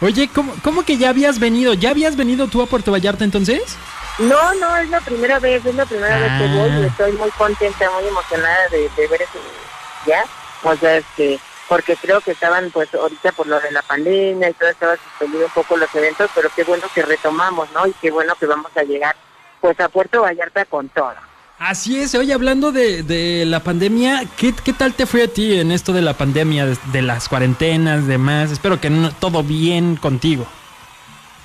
Oye, ¿cómo, ¿cómo que ya habías venido? ¿Ya habías venido tú a Puerto Vallarta entonces? No, no, es la primera vez, es la primera vez que voy y Ah. estoy muy contenta, muy emocionada de, de ver eso ya. O sea, este, porque creo que estaban, pues, ahorita por lo de la pandemia y todo, estaba suspendido un poco los eventos, pero qué bueno que retomamos, ¿no? Y qué bueno que vamos a llegar, pues, a Puerto Vallarta con todo. Así es, oye, hablando de, de la pandemia, ¿qué, ¿qué tal te fue a ti en esto de la pandemia, de, de las cuarentenas, demás? Espero que no- todo bien contigo.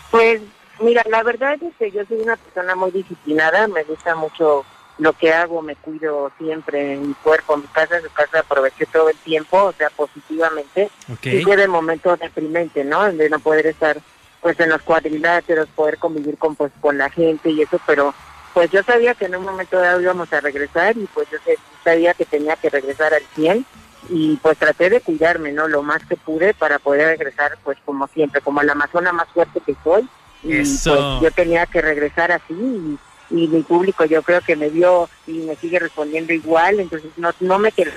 Pues, mira, la verdad es que yo soy una persona muy disciplinada, me gusta mucho lo que hago, me cuido siempre en mi cuerpo, mi casa, su casa aproveché todo el tiempo, o sea, positivamente. Ok. Sí fue de momento deprimente, ¿no? De no poder estar, pues, en los cuadriláteros, poder convivir con, pues, con la gente y eso, pero, pues, yo sabía que en un momento dado íbamos a regresar y, pues, yo sabía que tenía que regresar al 100 y, pues, traté de cuidarme, ¿no? Lo más que pude para poder regresar, pues, como siempre, como la amazona más fuerte que soy. Y, Eso. pues, yo tenía que regresar así y, y mi público yo creo que me vio y me sigue respondiendo igual, entonces no, no me quiero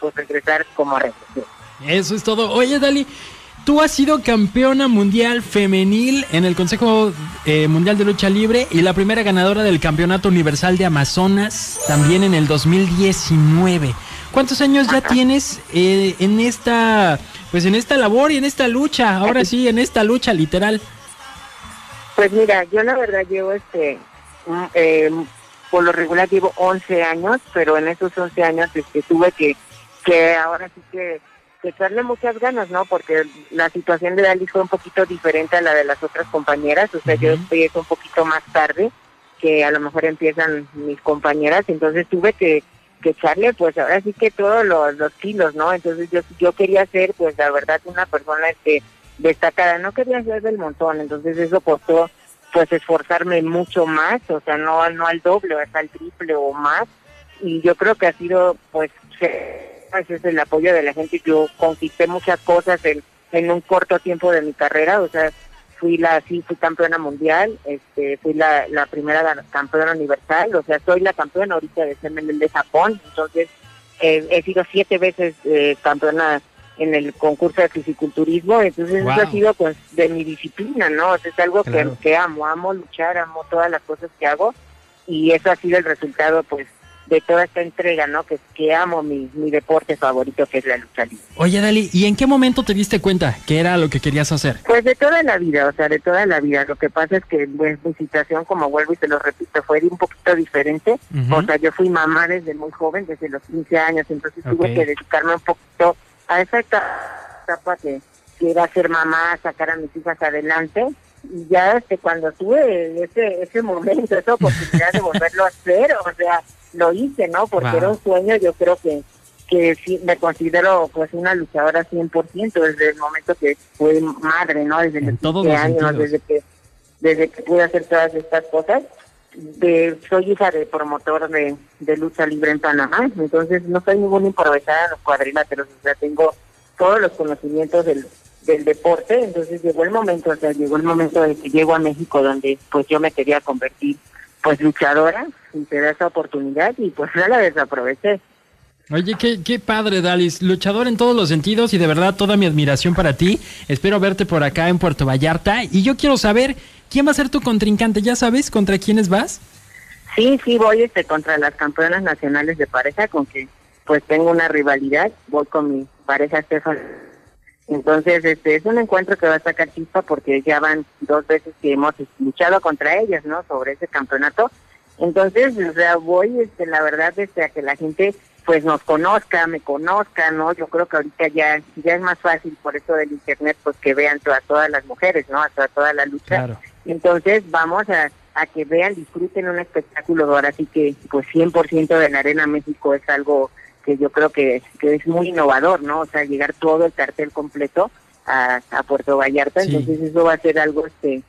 pues, regresar como regresé. Eso es todo. Oye, Dali, tú has sido campeona mundial femenil en el Consejo eh, Mundial de Lucha Libre y la primera ganadora del Campeonato Universal de Amazonas también en el 2019. ¿Cuántos años ya tienes eh, en esta, pues en esta labor y en esta lucha? Ahora sí, en esta lucha literal. Pues mira, yo la verdad llevo este, mm, eh, por lo regular llevo 11 años, pero en esos 11 años este, tuve que, que ahora sí que, que echarle muchas ganas, ¿no? Porque la situación de Dalí fue un poquito diferente a la de las otras compañeras, o sea, yo Ujú. empiezo un poquito más tarde que a lo mejor empiezan mis compañeras, entonces tuve que, que echarle pues ahora sí que todos los, los kilos, ¿no? Entonces yo, yo quería ser pues la verdad una persona este destacada, no quería ser del montón, entonces eso costó pues esforzarme mucho más, o sea, no, no al doble, hasta al triple o más, y yo creo que ha sido pues, pues es el apoyo de la gente, yo conquisté muchas cosas en, en un corto tiempo de mi carrera, o sea, fui la, sí, fui campeona mundial, este, fui la, la primera campeona universal, o sea, soy la campeona ahorita de CML de Japón, entonces eh, he sido siete veces eh, campeona en el concurso de fisiculturismo, entonces eso ha sido pues de mi disciplina, ¿no? O sea, es algo Claro. que, que amo, amo luchar, amo todas las cosas que hago y eso ha sido el resultado pues de toda esta entrega, ¿no? Que, que amo mi, mi deporte favorito que es la lucha libre. Oye, Dali, ¿y en qué momento te diste cuenta que era lo que querías hacer? Pues de toda la vida, o sea, de toda la vida. Lo que pasa es que pues, mi situación, como vuelvo y te lo repito, fue un poquito diferente. O sea, yo fui mamá desde muy joven, desde los 15 años, entonces tuve que dedicarme un poquito a esa eta- etapa que, que era ser mamá, sacar a mis hijas adelante. Y ya este, cuando tuve ese, ese momento, esa oportunidad de volverlo a hacer, o sea, lo hice, ¿no? Porque Wow. era un sueño, yo creo que que sí me considero pues una luchadora 100% desde el momento que fui madre, ¿no? Desde En los todos 15 los años, sentidos. desde que desde que pude hacer todas estas cosas. De, soy hija de promotor de, de lucha libre en Panamá, entonces no soy ninguna improvisada en los cuadriláteros, o sea, tengo todos los conocimientos del, del deporte, entonces llegó el momento, o sea, llegó el momento de que llego a México donde pues yo me quería convertir pues luchadora y te da esa oportunidad y pues no la desaproveché. Oye, qué, qué padre, Dalis. Luchador en todos los sentidos y de verdad toda mi admiración para ti. Espero verte por acá en Puerto Vallarta. Y yo quiero saber quién va a ser tu contrincante. ¿Ya sabes contra quiénes vas? Sí, sí, voy este contra las campeonas nacionales de pareja con que pues tengo una rivalidad, voy con mi pareja Estefan. Entonces, este es un encuentro que va a sacar chispa porque ya van dos veces que hemos luchado contra ellas, ¿no? Sobre ese campeonato. Entonces, o sea, voy, este, la verdad, este, a que la gente pues nos conozca, me conozca, ¿no? Yo creo que ahorita ya ya es más fácil por eso del internet, pues que vean a todas las mujeres, ¿no? A toda, toda la lucha. Claro. Entonces vamos a, a que vean, disfruten un espectáculo ahora sí que pues 100% de la Arena México es algo que yo creo que, que es muy innovador, ¿no? O sea, llegar todo el cartel completo a, a Puerto Vallarta, Sí. entonces eso va a ser algo este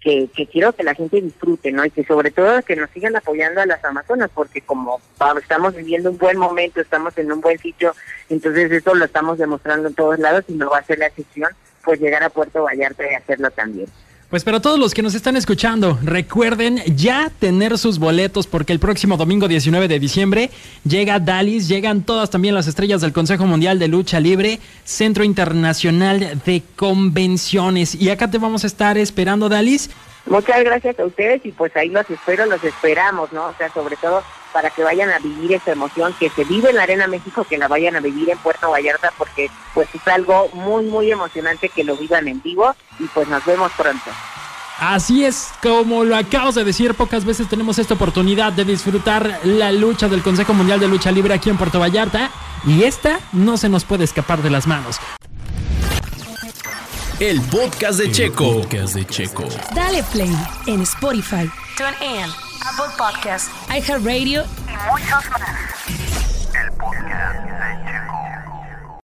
que, que quiero que la gente disfrute, ¿no? Y que sobre todo que nos sigan apoyando a las Amazonas, porque como estamos viviendo un buen momento, estamos en un buen sitio, entonces eso lo estamos demostrando en todos lados y no va a ser la excepción, pues llegar a Puerto Vallarta y hacerlo también. Pues para todos los que nos están escuchando, recuerden ya tener sus boletos porque el próximo domingo 19 de diciembre llega Dalis, llegan todas también las estrellas del Consejo Mundial de Lucha Libre, Centro Internacional de Convenciones. Y acá te vamos a estar esperando, Dalis. Muchas gracias a ustedes y pues ahí los espero, los esperamos, ¿no? O sea, sobre todo para que vayan a vivir esa emoción que se vive en la Arena México, que la vayan a vivir en Puerto Vallarta, porque pues es algo muy, muy emocionante que lo vivan en vivo y pues nos vemos pronto. Así es, como lo acabas de decir, pocas veces tenemos esta oportunidad de disfrutar la lucha del Consejo Mundial de Lucha Libre aquí en Puerto Vallarta y esta no se nos puede escapar de las manos. El podcast de, el Checo. Podcast de Checo. Dale play en Spotify, TuneIn, Apple Podcasts, iHeartRadio y muchos más. El podcast.